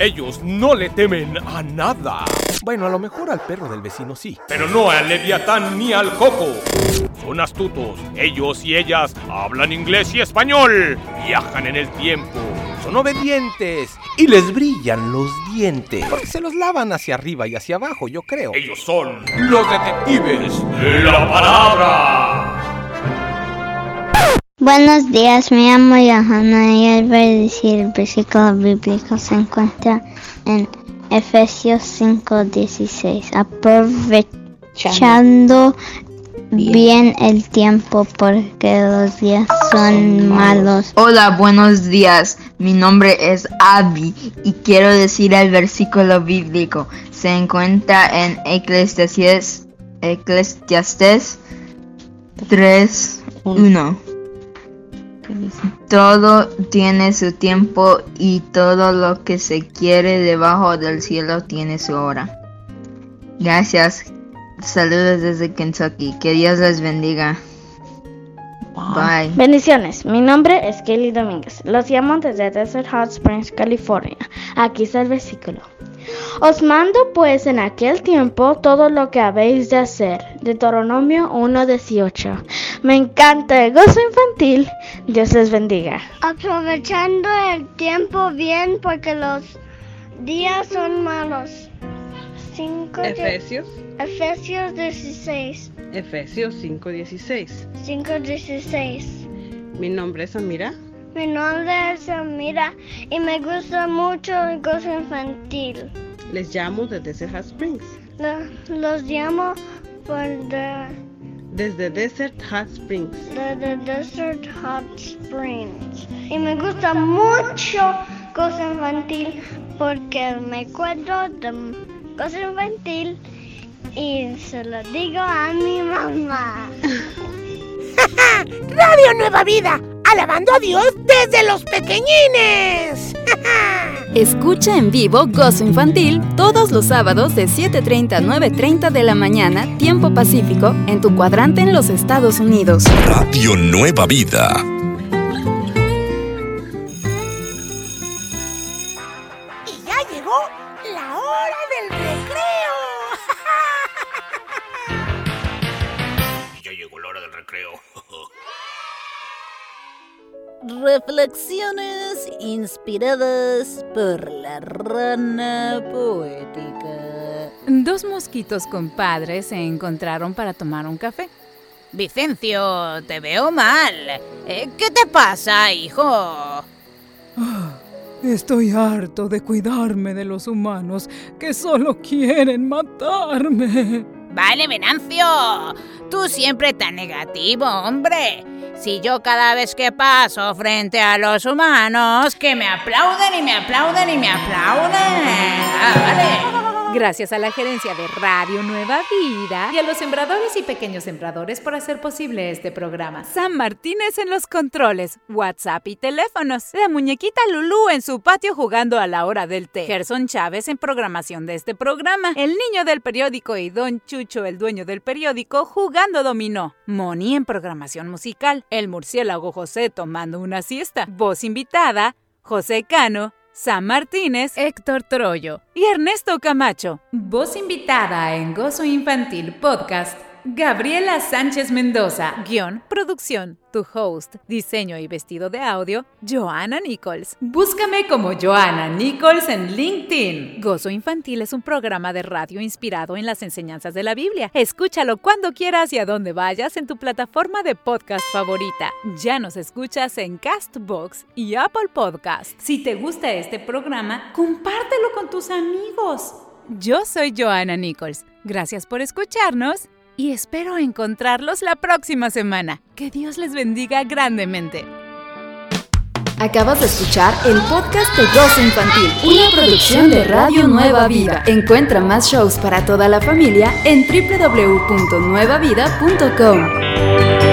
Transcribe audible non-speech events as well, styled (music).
Ellos no le temen a nada. Bueno, a lo mejor al perro del vecino sí. Pero no al Leviatán ni al Coco. Son astutos. Ellos y ellas hablan inglés y español. Viajan en el tiempo. Son obedientes. Y les brillan los dientes. Porque se los lavan hacia arriba y hacia abajo, yo creo. Ellos son los detectives de la palabra. Buenos días, me llamo Johanna y el versículo bíblico se encuentra en Efesios 5:16. Aprovechando bien el tiempo porque los días son malos. Hola, buenos días. Mi nombre es Abby y quiero decir el versículo bíblico. Se encuentra en Eclesiastes, Eclesiastes 3:1. Todo tiene su tiempo y todo lo que se quiere debajo del cielo tiene su hora. Gracias. Saludos desde Kentucky. Que Dios les bendiga. Bye. Bendiciones, mi nombre es Kelly Domínguez. Los llamo desde Desert Hot Springs, California. Aquí está el versículo. Os mando pues en aquel tiempo todo lo que habéis de hacer. Deuteronomio 1.18. Me encanta el gozo infantil. Dios les bendiga. Aprovechando el tiempo bien porque los días son malos. Cinco de- Efesios, Efesios 16. Efesios 5:16. 5.16. Mi nombre es Amira. Mi nombre es Amira y me gusta mucho el gozo infantil. Les llamo desde Ceja Springs, Lo- los llamo por the, desde Desert Hot Springs. the Desert Hot Springs. Y me gusta mucho gozo infantil porque me acuerdo de gozo infantil y se lo digo a mi mamá. (laughs) Radio Nueva Vida, alabando a Dios desde los pequeñines. (laughs) Escucha en vivo Gozo Infantil todos los sábados de 7.30 a 9.30 de la mañana, tiempo pacífico, en tu cuadrante en los Estados Unidos. Radio Nueva Vida. Y ya llegó la hora del recreo. (laughs) Ya llegó la hora del recreo. (laughs) Reflexiones inspiradas por la rana poética. Dos mosquitos compadres se encontraron para tomar un café. Vicencio, te veo mal. Eh, ¿Qué te pasa, hijo? Ah, Estoy harto de cuidarme de los humanos que solo quieren matarme. Vale, Venancio. Tú siempre tan negativo, hombre. Si yo cada vez que paso frente a los humanos, que me aplauden y me aplauden y me aplauden. Ah, vale. Gracias a la gerencia de Radio Nueva Vida y a los sembradores y pequeños sembradores por hacer posible este programa. San Martínez en los controles, WhatsApp y teléfonos. La muñequita Lulú en su patio jugando a la hora del té. Gerson Chávez en programación de este programa. El niño del periódico y Don Chucho, el dueño del periódico, jugando dominó. Moni en programación musical. El murciélago José tomando una siesta. Voz invitada, José Cano. Sam Martínez, Héctor Troyo y Ernesto Camacho. Voz invitada en Gozo Infantil Podcast. Gabriela Sánchez Mendoza. Guión, producción, tu host, diseño y vestido de audio, Joana Nichols. Búscame como Joana Nichols en LinkedIn. Gozo Infantil es un programa de radio inspirado en las enseñanzas de la Biblia. Escúchalo cuando quieras y a donde vayas en tu plataforma de podcast favorita. Ya nos escuchas en Castbox y Apple Podcast. Si te gusta este programa, compártelo con tus amigos. Yo soy Joana Nichols. Gracias por escucharnos y espero encontrarlos la próxima semana. Que Dios les bendiga grandemente. Acabas de escuchar el podcast de Gozo Infantil, una producción de Radio Nueva Vida. Encuentra más shows para toda la familia en www.nuevavida.com.